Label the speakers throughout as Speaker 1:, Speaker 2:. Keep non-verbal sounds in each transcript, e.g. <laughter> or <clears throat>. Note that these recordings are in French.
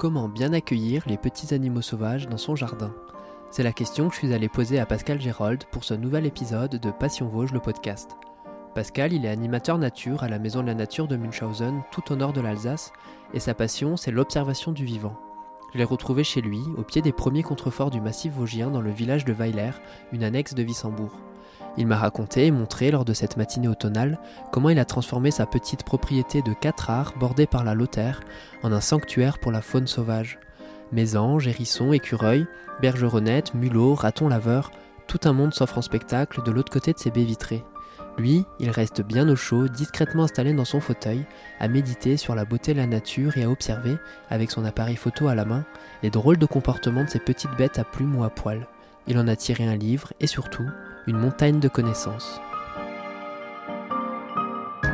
Speaker 1: Comment bien accueillir les petits animaux sauvages dans son jardin C'est la question que je suis allé poser à Pascal Gérold pour ce nouvel épisode de Passion Vosges, le podcast. Pascal, il est animateur nature à la Maison de la Nature de Münchhausen, tout au nord de l'Alsace, et sa passion, c'est l'observation du vivant. Je l'ai retrouvé chez lui, au pied des premiers contreforts du massif vosgien dans le village de Weiler, une annexe de Wissembourg. Il m'a raconté et montré lors de cette matinée automnale comment il a transformé sa petite propriété de 4 arts bordée par la Lothaire en un sanctuaire pour la faune sauvage. Mésanges, hérissons, écureuils, bergeronnettes, mulots, ratons laveurs, tout un monde s'offre en spectacle de l'autre côté de ses baies vitrées. Lui, il reste bien au chaud, discrètement installé dans son fauteuil, à méditer sur la beauté de la nature et à observer, avec son appareil photo à la main, les drôles de comportements de ces petites bêtes à plumes ou à poils. Il en a tiré un livre et surtout, une montagne de connaissances.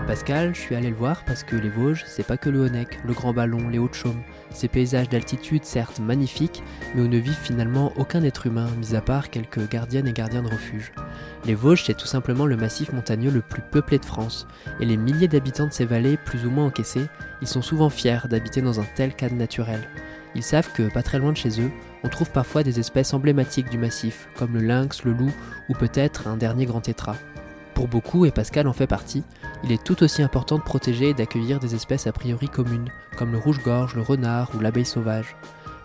Speaker 1: Pascal, je suis allé le voir parce que les Vosges, c'est pas que le Honeck, le Grand Ballon, les Hauts-de-Chaume. Ces paysages d'altitude, certes magnifiques, mais où ne vivent finalement aucun être humain, mis à part quelques gardiennes et gardiens de refuge. Les Vosges, c'est tout simplement le massif montagneux le plus peuplé de France, et les milliers d'habitants de ces vallées, plus ou moins encaissés, ils sont souvent fiers d'habiter dans un tel cadre naturel. Ils savent que, pas très loin de chez eux, on trouve parfois des espèces emblématiques du massif, comme le lynx, le loup, ou peut-être un dernier grand tétras. Pour beaucoup, et Pascal en fait partie, il est tout aussi important de protéger et d'accueillir des espèces a priori communes, comme le rouge-gorge, le renard ou l'abeille sauvage.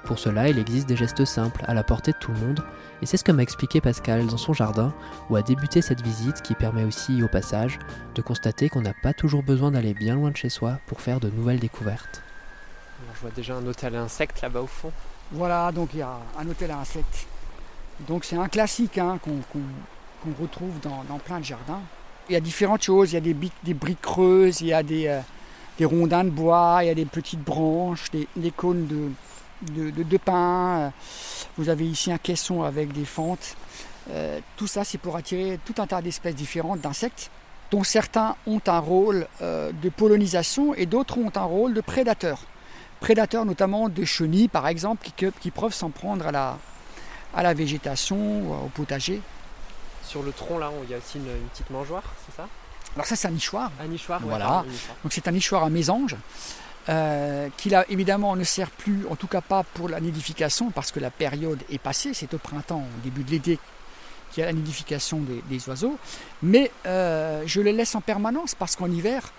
Speaker 1: Pour cela, il existe des gestes simples, à la portée de tout le monde, et c'est ce que m'a expliqué Pascal dans son jardin, où a débuté cette visite qui permet aussi, au passage, de constater qu'on n'a pas toujours besoin d'aller bien loin de chez soi pour faire de nouvelles découvertes. je vois déjà un hôtel à insectes là-bas au fond.
Speaker 2: Voilà, donc il y a un hôtel à insectes. Donc c'est un classique hein, qu'on qu'on retrouve dans, plein de jardins. Il y a différentes choses, il y a des, des briques creuses, il y a des, euh, des, rondins de bois, il y a des petites branches, des, cônes de, de. Euh, vous avez ici un caisson avec des fentes. Euh, tout ça, c'est pour attirer tout un tas d'espèces différentes d'insectes, dont certains ont un rôle de pollinisation et d'autres ont un rôle de prédateur. Prédateurs notamment de chenilles, par exemple, qui, qui peuvent s'en prendre à la, à la végétation, au potager
Speaker 1: sur le tronc là, il y a aussi une, petite mangeoire, c'est ça?
Speaker 2: Alors ça c'est un nichoir.
Speaker 1: Un nichoir,
Speaker 2: voilà. Donc c'est un nichoir à mésange. Euh, qui là évidemment ne sert plus, en tout cas pas pour la nidification, parce que la période est passée, c'est au printemps, au début de l'été, qu'il y a la nidification des, oiseaux. Mais euh, je les laisse en permanence parce qu'en hiver,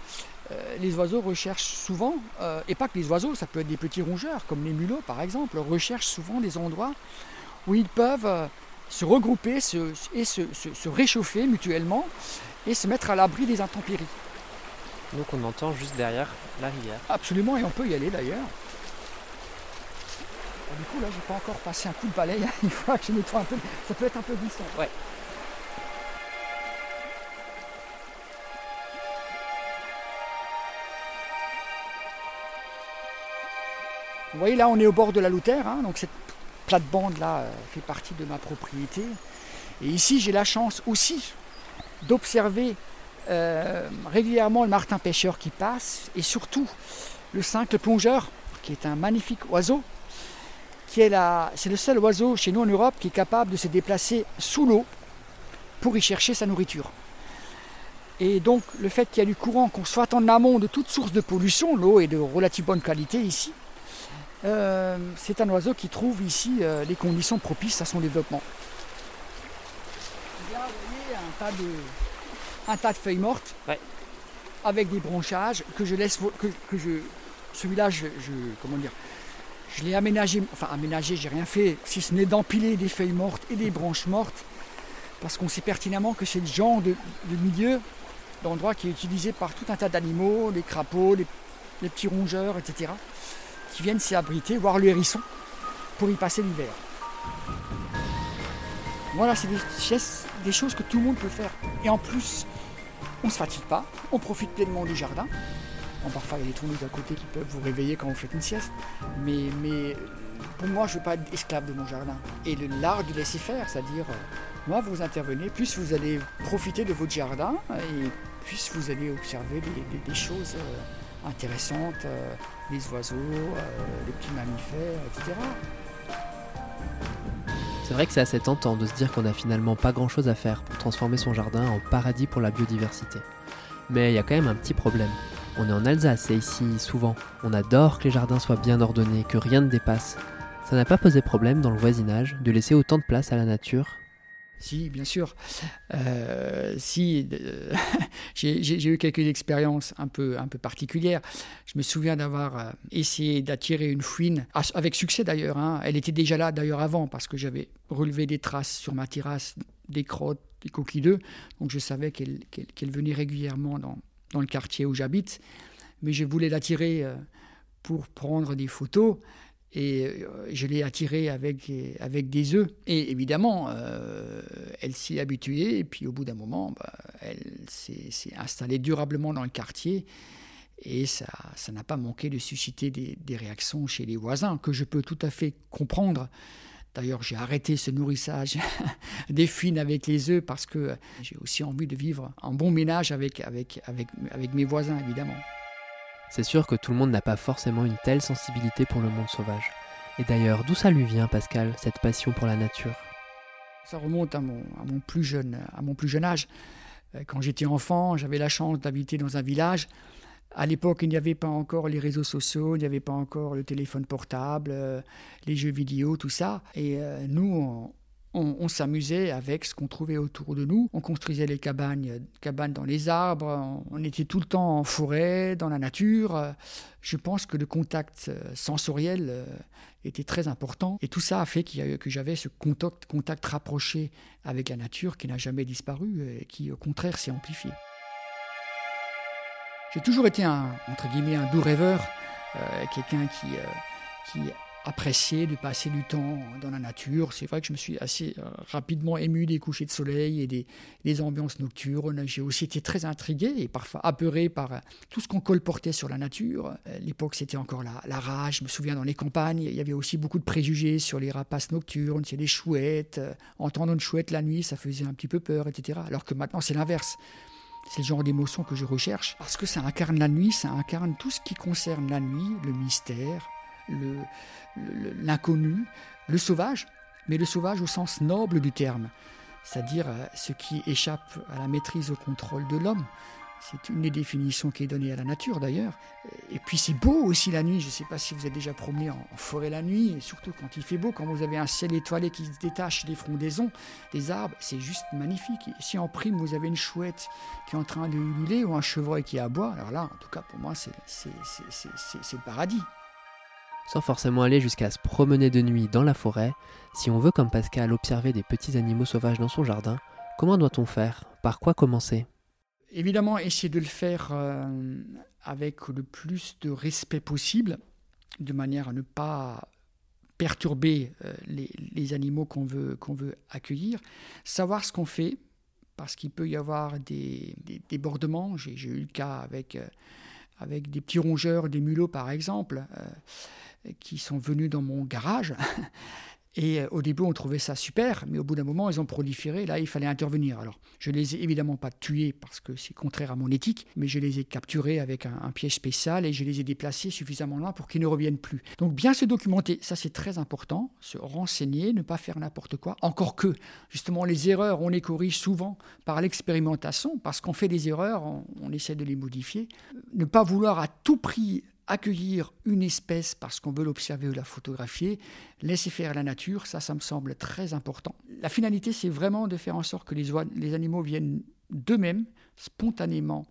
Speaker 2: euh, les oiseaux recherchent souvent, et pas que les oiseaux, ça peut être des petits rongeurs, comme les mulots par exemple, recherchent souvent des endroits où ils peuvent se regrouper et se, réchauffer mutuellement et se mettre à l'abri des intempéries.
Speaker 1: Donc on entend juste derrière la rivière.
Speaker 2: Absolument, et on peut y aller d'ailleurs. Du coup là j'ai pas encore passé un coup de balai, <laughs> il faut que je nettoie un peu, ça peut être un peu glissant.
Speaker 1: Ouais.
Speaker 2: Vous voyez là on est au bord de la Louterre, hein, donc cette plate-bande là euh, fait partie de ma propriété. Et ici, j'ai la chance aussi d'observer euh, régulièrement le martin pêcheur qui passe et surtout le cincle plongeur qui est un magnifique oiseau qui est c'est le seul oiseau chez nous en Europe qui est capable de se déplacer sous l'eau pour y chercher sa nourriture. Et donc le fait qu'il y a du courant, qu'on soit en amont de toute source de pollution, l'eau est de relative bonne qualité ici, euh, c'est un oiseau qui trouve ici euh, les conditions propices à son développement. Là, vous voyez un tas de, un tas de feuilles mortes avec des branchages que je laisse. Que, je, celui-là, je, comment dire, je l'ai aménagé. Enfin, aménagé, j'ai rien fait, si ce n'est d'empiler des feuilles mortes et des branches mortes, parce qu'on sait pertinemment que c'est le genre de, milieu, d'endroit qui est utilisé par tout un tas d'animaux, les crapauds, les petits rongeurs, etc qui viennent s'y abriter, voir le hérisson, pour y passer l'hiver. Voilà, c'est des, choses que tout le monde peut faire. Et en plus, on ne se fatigue pas, on profite pleinement du jardin. Parfois, il y a des tourneaux à côté qui peuvent vous réveiller quand vous faites une sieste. Mais, mais pour moi, je ne veux pas être esclave de mon jardin. Et l'art du laisser faire, c'est-à-dire, euh, moi, vous intervenez, plus vous allez profiter de votre jardin, et plus vous allez observer des, choses. Euh, intéressantes, euh, les oiseaux, euh, les petits mammifères, etc.
Speaker 1: C'est vrai que c'est assez tentant de se dire qu'on n'a finalement pas grand chose à faire pour transformer son jardin en paradis pour la biodiversité. Mais il y a quand même un petit problème. On est en Alsace et ici, souvent, on adore que les jardins soient bien ordonnés, que rien ne dépasse. Ça n'a pas posé problème dans le voisinage de laisser autant de place à la nature
Speaker 2: si, bien sûr. Euh, si, euh, <laughs> j'ai eu quelques expériences un peu, un peu particulières. Je me souviens d'avoir euh, essayé d'attirer une fouine, avec succès d'ailleurs. Hein. Elle était déjà là d'ailleurs avant, parce que j'avais relevé des traces sur ma terrasse, des crottes, des coquilles d'œufs. Donc je savais qu'elle venait régulièrement dans, dans, le quartier où j'habite. Mais je voulais l'attirer pour prendre des photos et euh, je l'ai attirée avec, avec des œufs. Et évidemment, euh, elle s'y habituée, et puis au bout d'un moment, bah, elle s'est installée durablement dans le quartier, et ça n'a pas manqué de susciter des, réactions chez les voisins, que je peux tout à fait comprendre. D'ailleurs, j'ai arrêté ce nourrissage <laughs> des fines avec les œufs parce que j'ai aussi envie de vivre en bon ménage avec, avec, avec mes voisins, évidemment.
Speaker 1: C'est sûr que tout le monde n'a pas forcément une telle sensibilité pour le monde sauvage. Et d'ailleurs, d'où ça lui vient, Pascal, cette passion pour la nature?
Speaker 2: Ça remonte à mon, plus jeune, à mon plus jeune âge. Euh, quand j'étais enfant, j'avais la chance d'habiter dans un village. À l'époque, il n'y avait pas encore les réseaux sociaux, il n'y avait pas encore le téléphone portable, euh, les jeux vidéo, tout ça. Et euh, nous, s'amusait avec ce qu'on trouvait autour de nous. On construisait les cabanes, cabanes dans les arbres. On était tout le temps en forêt, dans la nature. Je pense que le contact euh, sensoriel euh, était très important. Et tout ça a fait que j'avais ce contact, contact rapproché avec la nature qui n'a jamais disparu et qui, au contraire, s'est amplifié. J'ai toujours été un, entre guillemets, un doux rêveur, euh, quelqu'un qui, qui apprécier de passer du temps dans la nature. C'est vrai que je me suis assez euh, rapidement ému des couchers de soleil et des, ambiances nocturnes. J'ai aussi été très intrigué et parfois apeuré par euh, tout ce qu'on colportait sur la nature. Euh, l'époque, c'était encore la, la, rage. Je me souviens dans les campagnes, il y avait aussi beaucoup de préjugés sur les rapaces nocturnes, sur les chouettes. Entendre une chouette la nuit, ça faisait un petit peu peur, etc. Alors que maintenant, c'est l'inverse. C'est le genre d'émotion que je recherche parce que ça incarne la nuit, ça incarne tout ce qui concerne la nuit, le mystère, l'inconnu, le, sauvage, mais le sauvage au sens noble du terme, c'est-à-dire euh, ce qui échappe à la maîtrise au contrôle de l'homme. C'est une des définitions qui est donnée à la nature d'ailleurs. Et puis c'est beau aussi la nuit. Je ne sais pas si vous êtes déjà promené en, forêt la nuit, et surtout quand il fait beau, quand vous avez un ciel étoilé qui se détache des frondaisons, des arbres, c'est juste magnifique. Si en prime vous avez une chouette qui est en train de ululer ou un chevreuil qui aboie, alors là, en tout cas pour moi, c'est le paradis
Speaker 1: sans forcément aller jusqu'à se promener de nuit dans la forêt, si on veut comme Pascal observer des petits animaux sauvages dans son jardin, comment doit-on faire? Par quoi commencer?
Speaker 2: Évidemment, essayer de le faire euh, avec le plus de respect possible, de manière à ne pas perturber euh, les, animaux qu'on veut, veut accueillir. Savoir ce qu'on fait, parce qu'il peut y avoir des, débordements. J'ai eu le cas avec, euh, avec des petits rongeurs, des mulots par exemple qui sont venus dans mon garage. Et euh, au début, on trouvait ça super, mais au bout d'un moment, ils ont proliféré. Là, il fallait intervenir. Alors, je les ai évidemment pas tués parce que c'est contraire à mon éthique, mais je les ai capturés avec un, piège spécial et je les ai déplacés suffisamment loin pour qu'ils ne reviennent plus. Donc, bien se documenter, ça c'est très important. Se renseigner, ne pas faire n'importe quoi. Encore que, justement, les erreurs, on les corrige souvent par l'expérimentation, parce qu'on fait des erreurs, on essaie de les modifier. Ne pas vouloir à tout prix accueillir une espèce parce qu'on veut l'observer ou la photographier, laisser faire la nature, ça, ça me semble très important. La finalité, c'est vraiment de faire en sorte que les, animaux viennent d'eux-mêmes, spontanément.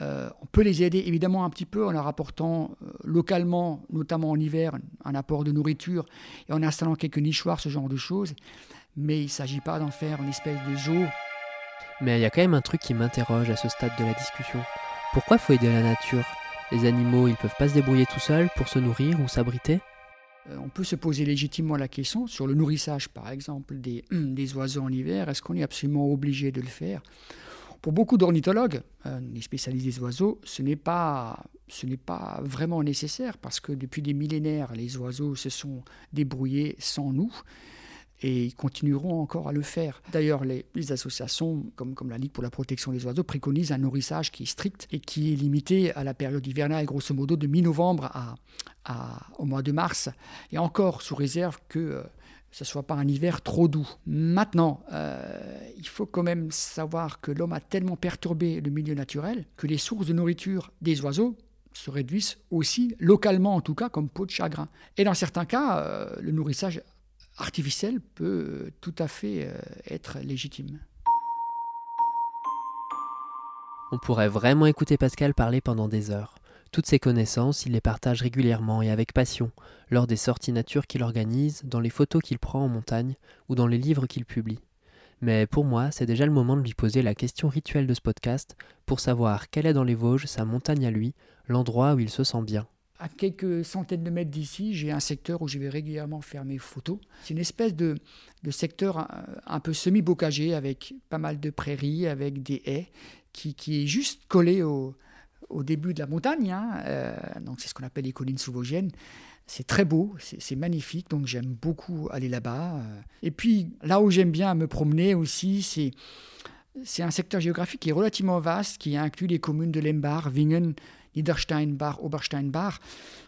Speaker 2: Euh, on peut les aider évidemment un petit peu en leur apportant euh, localement, notamment en hiver, un apport de nourriture et en installant quelques nichoirs, ce genre de choses. Mais il ne s'agit pas d'en faire une espèce de zoo.
Speaker 1: Mais il y a quand même un truc qui m'interroge à ce stade de la discussion. Pourquoi faut aider la nature? Les animaux, ils peuvent pas se débrouiller tout seuls pour se nourrir ou s'abriter.
Speaker 2: Euh, on peut se poser légitimement la question sur le nourrissage, par exemple, des, <clears throat> des oiseaux en hiver. Est-ce qu'on est absolument obligé de le faire? Pour beaucoup d'ornithologues, euh, les spécialistes des oiseaux, ce n'est pas, ce n'est pas vraiment nécessaire parce que depuis des millénaires, les oiseaux se sont débrouillés sans nous et ils continueront encore à le faire. D'ailleurs, les, associations, comme, la Ligue pour la protection des oiseaux, préconisent un nourrissage qui est strict et qui est limité à la période hivernale, grosso modo de mi-novembre à, au mois de mars, et encore sous réserve que euh, ce soit pas un hiver trop doux. Maintenant, euh, il faut quand même savoir que l'homme a tellement perturbé le milieu naturel que les sources de nourriture des oiseaux se réduisent aussi, localement en tout cas, comme peau de chagrin. Et dans certains cas, euh, le nourrissage artificiel peut tout à fait euh, être légitime.
Speaker 1: On pourrait vraiment écouter Pascal parler pendant des heures. Toutes ses connaissances, il les partage régulièrement et avec passion, lors des sorties nature qu'il organise, dans les photos qu'il prend en montagne ou dans les livres qu'il publie. Mais pour moi, c'est déjà le moment de lui poser la question rituelle de ce podcast pour savoir quelle est dans les Vosges sa montagne à lui, l'endroit où il se sent bien.
Speaker 2: À quelques centaines de mètres d'ici, j'ai un secteur où je vais régulièrement faire mes photos. C'est une espèce de, secteur un, un peu semi-bocagé avec pas mal de prairies, avec des haies, qui, est juste collé au, début de la montagne. Hein, euh, donc c'est ce qu'on appelle les collines sous C'est très beau, c'est magnifique, donc j'aime beaucoup aller là-bas. Euh. Et puis là où j'aime bien me promener aussi, c'est c'est un secteur géographique qui est relativement vaste, qui inclut les communes de Lembar, Wingen, Niedersteinbach, Obersteinbach.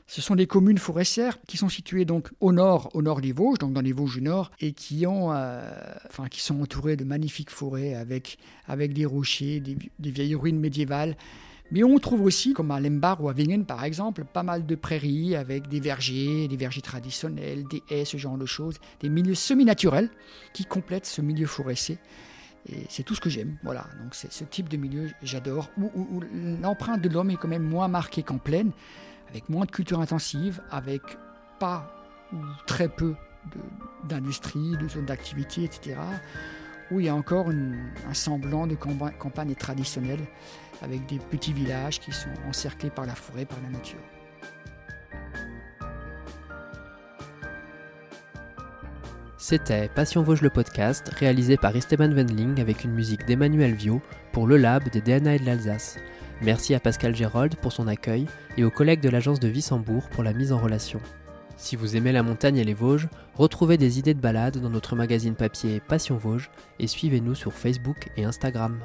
Speaker 2: Ce sont des communes forestières qui sont situées donc au nord, au nord des Vosges, donc dans les Vosges du Nord, et qui ont, euh, enfin, qui sont entourées de magnifiques forêts avec avec des rochers, des, des vieilles ruines médiévales. Mais on trouve aussi, comme à Lembar ou à Wingen par exemple, pas mal de prairies avec des vergers, des vergers traditionnels, des haies, ce genre de choses, des milieux semi-naturels qui complètent ce milieu forestier. C'est tout ce que j'aime. Voilà, donc c'est ce type de milieu, j'adore, où, l'empreinte de l'homme est quand même moins marquée qu'en plaine, avec moins de culture intensive, avec pas ou très peu d'industrie, de, zones d'activité, etc où il y a encore un semblant de campagne traditionnelle avec des petits villages qui sont encerclés par la forêt, par la nature.
Speaker 1: C'était Passion Vosges le podcast, réalisé par Esteban Wendling avec une musique d'Emmanuel Viau pour le Lab des DNA et de l'Alsace. Merci à Pascal Gérold pour son accueil et aux collègues de l'agence de Wissembourg pour la mise en relation. Si vous aimez la montagne et les Vosges, retrouvez des idées de balade dans notre magazine papier Passion Vosges et suivez-nous sur Facebook et Instagram.